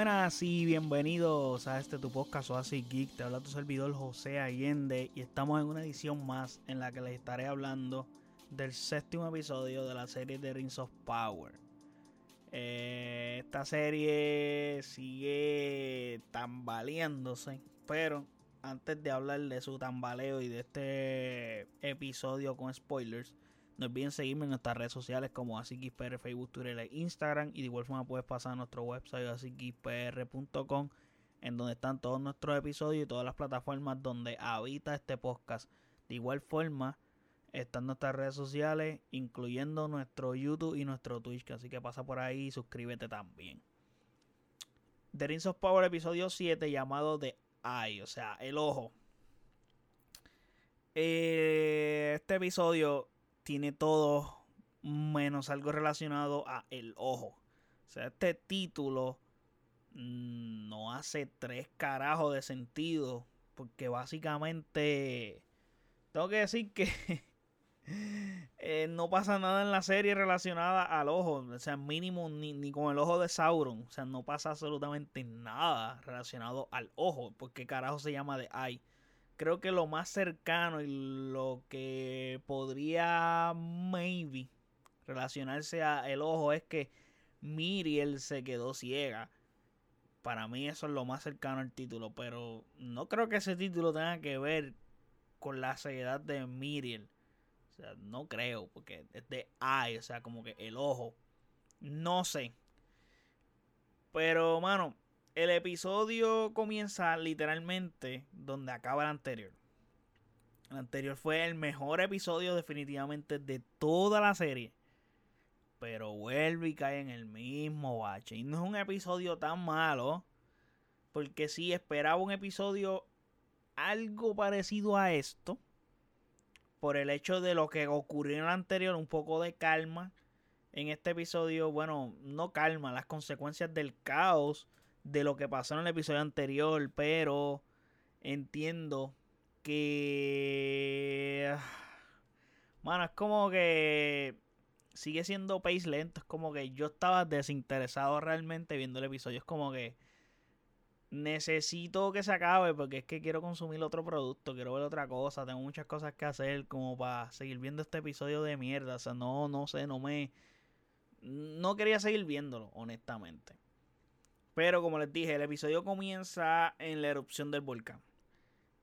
buenas y bienvenidos a este tu podcast Oasis Geek. Te habla tu servidor José Allende y estamos en una edición más en la que les estaré hablando del séptimo episodio de la serie de Rings of Power. Eh, esta serie sigue tambaleándose, pero antes de hablar de su tambaleo y de este episodio con spoilers, no olviden seguirme en nuestras redes sociales como AsiKisPR, Facebook, Twitter e Instagram. Y de igual forma puedes pasar a nuestro website asikispr.com en donde están todos nuestros episodios y todas las plataformas donde habita este podcast. De igual forma están nuestras redes sociales, incluyendo nuestro YouTube y nuestro Twitch. Así que pasa por ahí y suscríbete también. The Rings Power episodio 7 llamado The Eye, o sea, el ojo. Eh, este episodio tiene todo menos algo relacionado a el ojo. O sea, este título mm, no hace tres carajos de sentido. Porque básicamente tengo que decir que eh, no pasa nada en la serie relacionada al ojo. O sea, mínimo ni, ni, con el ojo de Sauron. O sea, no pasa absolutamente nada relacionado al ojo. Porque carajo se llama de Eye creo que lo más cercano y lo que podría maybe relacionarse a el ojo es que Miriel se quedó ciega. Para mí eso es lo más cercano al título, pero no creo que ese título tenga que ver con la ceguedad de Miriel. O sea, no creo, porque es de eye, o sea, como que el ojo. No sé. Pero, mano, el episodio comienza literalmente donde acaba el anterior. El anterior fue el mejor episodio definitivamente de toda la serie. Pero vuelve y cae en el mismo bache. Y no es un episodio tan malo. Porque sí esperaba un episodio algo parecido a esto. Por el hecho de lo que ocurrió en el anterior. Un poco de calma. En este episodio, bueno, no calma. Las consecuencias del caos de lo que pasó en el episodio anterior, pero entiendo que... Mano, es como que sigue siendo pace lento. Es como que yo estaba desinteresado realmente viendo el episodio. Es como que necesito que se acabe porque es que quiero consumir otro producto, quiero ver otra cosa, tengo muchas cosas que hacer como para seguir viendo este episodio de mierda. O sea, no, no sé, no me... No quería seguir viéndolo, honestamente. Pero como les dije, el episodio comienza en la erupción del volcán.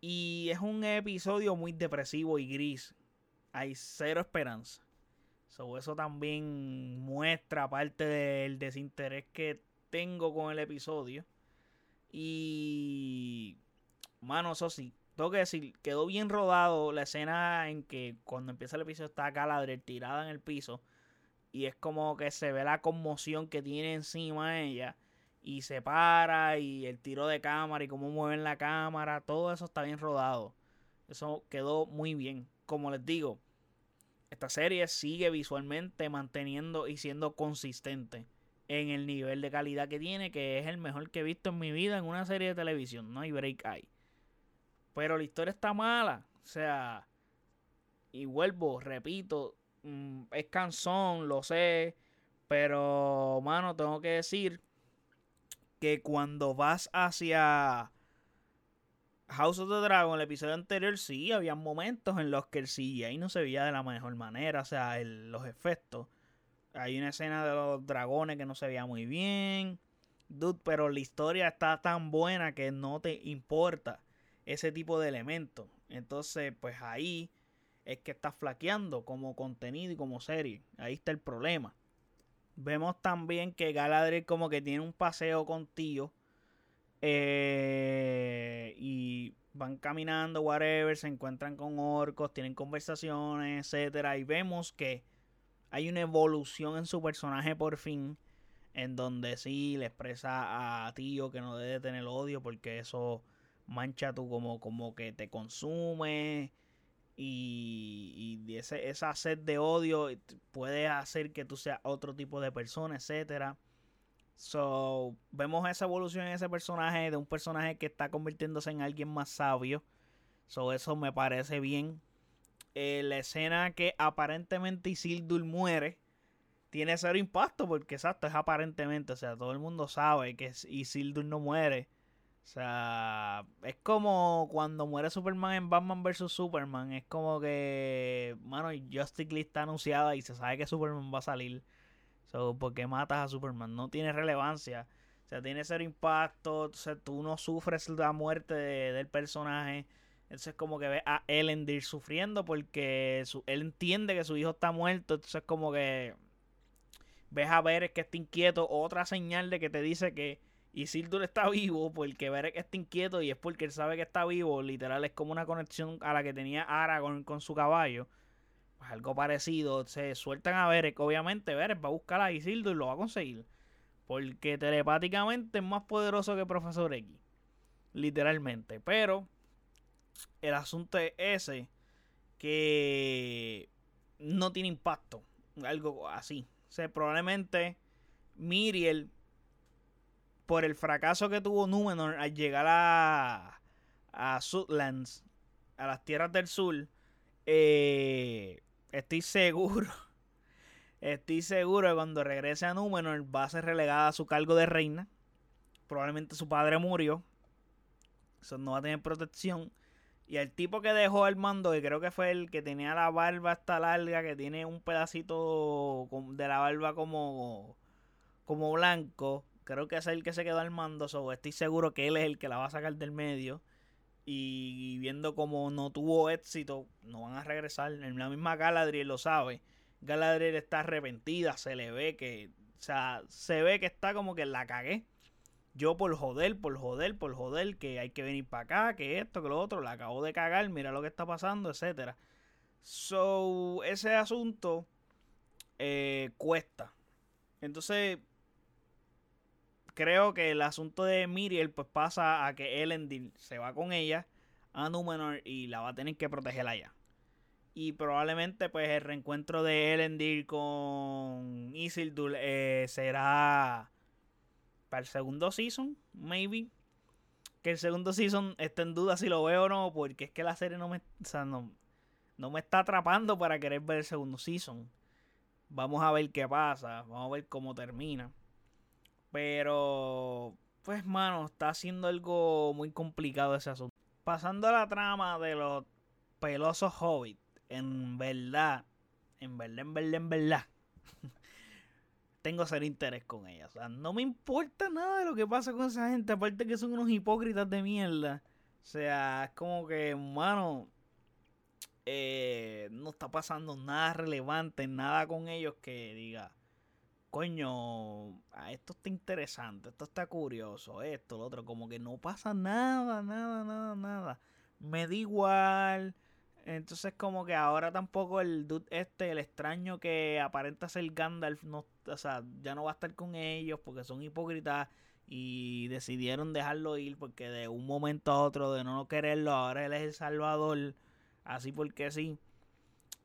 Y es un episodio muy depresivo y gris. Hay cero esperanza. eso también muestra parte del desinterés que tengo con el episodio. Y... Mano, eso sí. Tengo que decir, quedó bien rodado la escena en que cuando empieza el episodio está Galadriel tirada en el piso. Y es como que se ve la conmoción que tiene encima ella y se para y el tiro de cámara y cómo mueven la cámara, todo eso está bien rodado. Eso quedó muy bien. Como les digo, esta serie sigue visualmente manteniendo y siendo consistente en el nivel de calidad que tiene, que es el mejor que he visto en mi vida en una serie de televisión. No hay break ahí. Pero la historia está mala. O sea, y vuelvo, repito, mm, es cansón, lo sé. Pero, mano, tengo que decir que cuando vas hacia House of the Dragon, el episodio anterior, sí, había momentos en los que el CGI no se veía de la mejor manera, o sea, los efectos. Hay una escena de los dragones que no se veía muy bien. Dude, pero la historia está tan buena que no te importa ese tipo de elementos. Entonces, pues ahí es que estás flaqueando como contenido y como serie. Ahí está el problema. Vemos también que Galadriel como que tiene un paseo con Tío. Eh, y van caminando, whatever, se encuentran con orcos, tienen conversaciones, etcétera. Y vemos que hay una evolución en su personaje por fin. En donde sí le expresa a Tío que no debe tener odio. Porque eso mancha tú como, como que te consume y, y ese, esa sed de odio puede hacer que tú seas otro tipo de persona, etcétera. So, vemos esa evolución en ese personaje, de un personaje que está convirtiéndose en alguien más sabio. So, eso me parece bien. Eh, la escena que aparentemente Isildur muere. tiene cero impacto porque exacto, es aparentemente, o sea, todo el mundo sabe que Isildur no muere. O sea, es como cuando muere Superman en Batman vs. Superman. Es como que, mano, Justice League está anunciada y se sabe que Superman va a salir. So, ¿Por qué matas a Superman? No tiene relevancia. O sea, tiene cero impacto. O sea, tú no sufres la muerte del personaje. Entonces, como que ves a Elendil sufriendo porque él entiende que su hijo está muerto. Entonces, como que ves a Beren que está inquieto, otra señal de que te dice que Isildur está vivo, porque Beren está inquieto y es porque él sabe que está vivo, literal es como una conexión a la que tenía Aragorn con su caballo. Pues algo parecido, se sueltan a Beren, obviamente Beren va a buscar a Isildur y lo va a conseguir. Porque telepáticamente es más poderoso que Profesor X. Literalmente. Pero el asunto es ese. Que no tiene impacto. Algo así. O sea, probablemente Miriel, por el fracaso que tuvo Númenor al llegar a, a Sudlands, a las tierras del sur, eh, estoy seguro, estoy seguro que cuando regrese a Númenor va a ser relegada a su cargo de reina. Probablemente su padre murió. Eso no va a tener protección. Y el tipo que dejó el mando, que creo que fue el que tenía la barba hasta larga, que tiene un pedacito de la barba como, como blanco, creo que es el que se quedó al mando. So, estoy seguro que él es el que la va a sacar del medio. Y viendo como no tuvo éxito, no van a regresar. En la misma Galadriel lo sabe. Galadriel está arrepentida, se le ve que, o sea, se ve que está como que la cagué yo por joder, por joder, por joder, que hay que venir para acá, que esto, que lo otro, la acabo de cagar, mira lo que está pasando, etcétera. So, ese asunto eh, cuesta. Entonces, creo que el asunto de Miriel pues pasa a que Elendil se va con ella a Númenor y la va a tener que proteger allá. Y probablemente pues el reencuentro de Elendil con Isildur eh, será para el segundo season, maybe. Que el segundo season está en duda si lo veo o no, porque es que la serie no me, no, no me está atrapando para querer ver el segundo season. Vamos a ver qué pasa, vamos a ver cómo termina. Pero, pues, mano, está haciendo algo muy complicado ese asunto. Pasando a la trama de los pelosos hobbits, en verdad, en verdad, en verdad, en verdad. tengo ser interés con ella. O sea, no me importa nada de lo que pasa con esa gente. Aparte que son unos hipócritas de mierda. O sea, es como que, mano, eh, no está pasando nada relevante, nada con ellos que diga, coño, esto está interesante, esto está curioso, esto, lo otro. Como que no pasa nada, nada, nada, nada. Me da igual. Entonces como que ahora tampoco el dude este, el extraño que aparenta ser Gandalf, no, o sea, ya no va a estar con ellos porque son hipócritas y decidieron dejarlo ir porque de un momento a otro de no quererlo, ahora él es el salvador, así porque sí.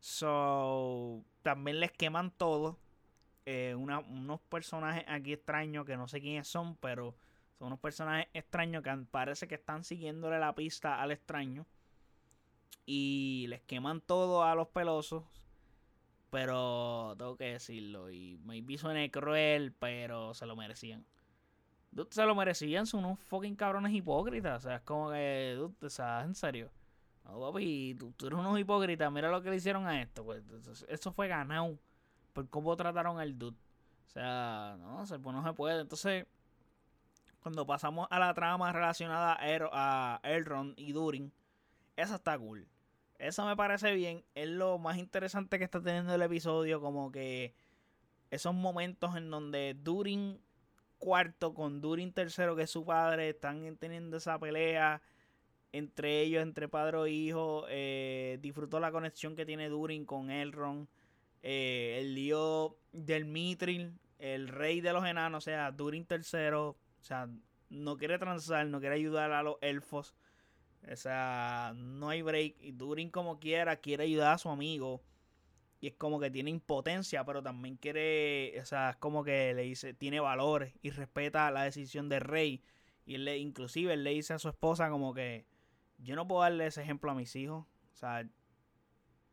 So, también les queman todo. Eh, unos personajes aquí extraños que no sé quiénes son, pero son unos personajes extraños que parece que están siguiéndole la pista al extraño y les queman todo a los pelosos. Pero tengo que decirlo. Y maybe suene cruel, pero se lo merecían. se lo merecían, son unos fucking cabrones hipócritas. O sea, es como que, dude, en serio. No, papi, tú, eres unos hipócritas. Mira lo que le hicieron a esto. Pues, eso fue ganado por cómo trataron al dude. O sea, no, se, pues no se puede. Entonces, cuando pasamos a la trama relacionada a, a Elrond y Durin, esa está cool. Eso me parece bien. Es lo más interesante que está teniendo el episodio. Como que esos momentos en donde Durin cuarto con Durin tercero, que es su padre, están teniendo esa pelea entre ellos, entre padre e hijo. Eh, disfrutó la conexión que tiene Durin con Elrond. Eh, el lío del Mithril, el rey de los enanos, o sea, Durin tercero. O sea, no quiere transar, no quiere ayudar a los elfos. O sea, no hay break. Y Durin como quiera quiere ayudar a su amigo. Y es como que tiene impotencia, pero también quiere, o sea, es como que le dice, tiene valores y respeta la decisión del rey. Y él le, inclusive él le dice a su esposa como que yo no puedo darle ese ejemplo a mis hijos. O sea,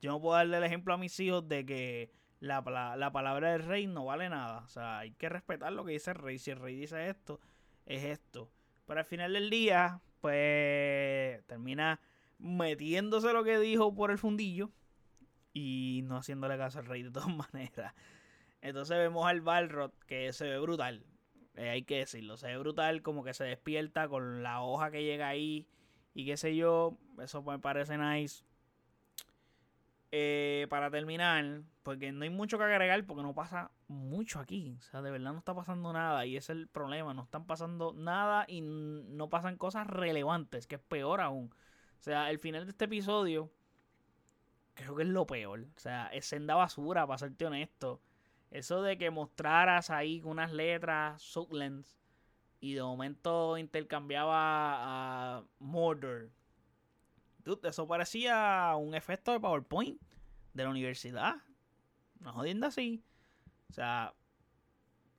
yo no puedo darle el ejemplo a mis hijos de que la, la, palabra del rey no vale nada. O sea, hay que respetar lo que dice el rey. Si el rey dice esto, es esto. Pero al final del día, pues termina metiéndose lo que dijo por el fundillo y no haciéndole caso al rey de todas maneras. Entonces vemos al Balrog que se ve brutal. Eh, hay que decirlo, se ve brutal, como que se despierta con la hoja que llega ahí y qué sé yo. Eso me parece nice. Eh, para terminar, porque no hay mucho que agregar, porque no pasa mucho aquí. O sea, de verdad no está pasando nada y ese es el problema. No están pasando nada y no pasan cosas relevantes, que es peor aún. O sea, el final de este episodio creo que es lo peor. O sea, es senda basura, para serte honesto. Eso de que mostraras ahí unas letras Southlands y de momento intercambiaba a Eso parecía un efecto de PowerPoint de la universidad. No jodiendo así. O sea,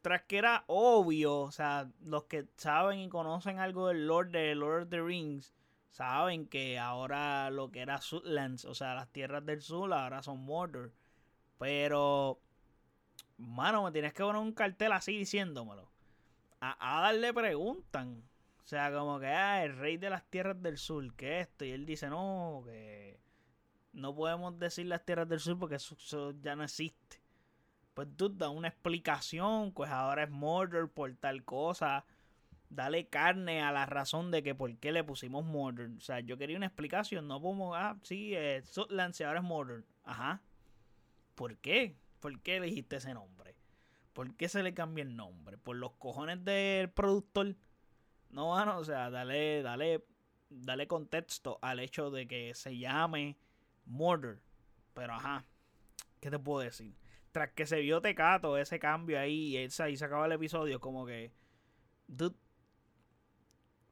tras que era obvio, o sea, los que saben y conocen algo del Lord de Lord of the Rings, saben que ahora lo que era Sudlands, o sea, las tierras del sur, ahora son Mordor. Pero, mano, me tienes que poner un cartel así diciéndomelo. A Ada le preguntan sea, como que, ah, el rey de las tierras del sur, que esto. Y él dice, no, que no podemos decir las tierras del sur porque eso, ya no existe. Pues tú da una explicación, pues ahora es Mordor por tal cosa. Dale carne a la razón de que por qué le pusimos Mordor. O sea, yo quería una explicación, no como, ah, sí, eh, Sutland ahora es Mordor. Ajá. ¿Por qué? ¿Por qué elegiste ese nombre? ¿Por qué se le cambia el nombre? ¿Por los cojones del productor? No, bueno, o sea, dale, dale, dale contexto al hecho de que se llame Murder. Pero ajá, ¿qué te puedo decir? Tras que se vio Tecato, ese cambio ahí, y ahí se acaba el episodio, como que. Dude,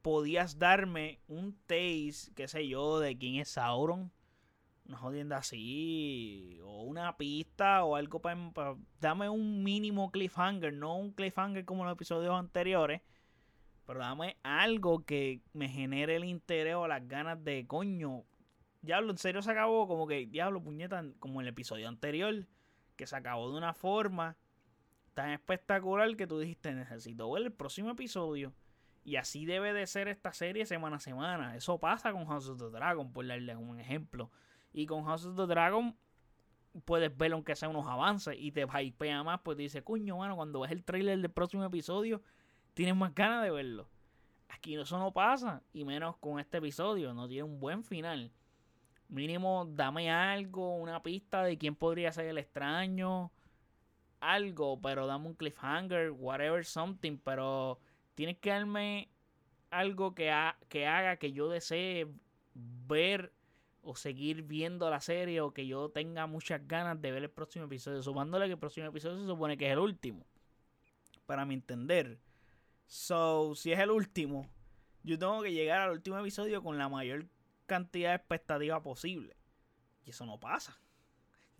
podías darme un taste, qué sé yo, de quién es Sauron. No jodiendo así. O una pista o algo para. dame un mínimo cliffhanger, no un cliffhanger como en los episodios anteriores pero dame algo que me genere el interés o las ganas de coño. Diablo, en serio se acabó como que, diablo, puñeta, como el episodio anterior, que se acabó de una forma tan espectacular que tú dijiste, necesito ver el próximo episodio. Y así debe de ser esta serie semana a semana. Eso pasa con House of the Dragon, por darles un ejemplo. Y con House of the Dragon puedes ver aunque sea unos avances y te hypea más, pues te dice, coño, mano, cuando ves el trailer del próximo episodio, tienes más ganas de verlo. Aquí eso no pasa, y menos con este episodio, no tiene un buen final. Mínimo, dame algo, una pista de quién podría ser el extraño, algo, pero dame un cliffhanger, whatever, something, pero tienes que darme algo que, que haga que yo desee ver o seguir viendo la serie o que yo tenga muchas ganas de ver el próximo episodio, sumándole que el próximo episodio se supone que es el último, para mi entender. So, si es el último, yo tengo que llegar al último episodio con la mayor cantidad de expectativas posible. Y eso no pasa.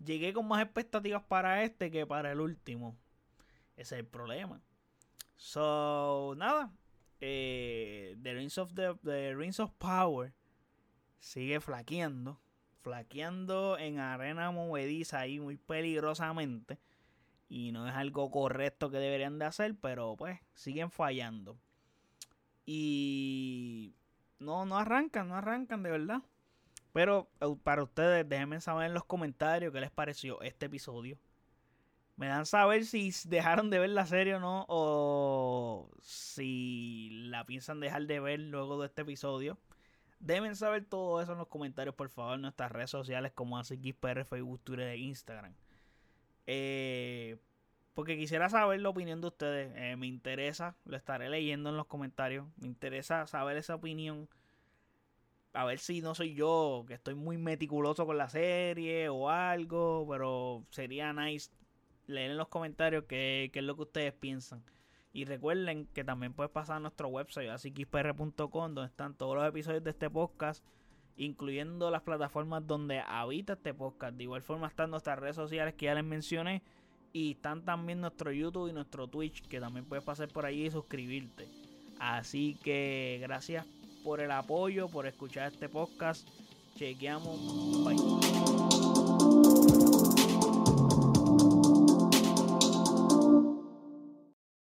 Llegué con más expectativas para este que para el último. Ese es el problema. So, nada. Eh, the, Rings of the, Rings of Power sigue flaqueando. Flaqueando en arena movediza ahí muy peligrosamente y no es algo correcto que deberían de hacer, pero pues siguen fallando. Y no, no arrancan, no arrancan de verdad. Pero para ustedes, déjenme saber en los comentarios qué les pareció este episodio. Me dan saber si dejaron de ver la serie o no, o si la piensan dejar de ver luego de este episodio. Deben saber todo eso en los comentarios, por favor, en nuestras redes sociales como ACXPR, Facebook, Twitter e Instagram. Eh, porque quisiera saber la opinión de ustedes. Eh, me interesa, lo estaré leyendo en los comentarios. Me interesa saber esa opinión. A ver si no soy yo, que estoy muy meticuloso con la serie o algo. Pero sería nice leer en los comentarios qué, qué es lo que ustedes piensan. Y recuerden que también puedes pasar a nuestro website, asíquipr.com, donde están todos los episodios de este podcast incluyendo las plataformas donde habita este podcast. De igual forma están nuestras redes sociales que ya les mencioné y están también nuestro YouTube y nuestro Twitch que también puedes pasar por ahí y suscribirte. Así que gracias por el apoyo, por escuchar este podcast. Chequeamos. Bye.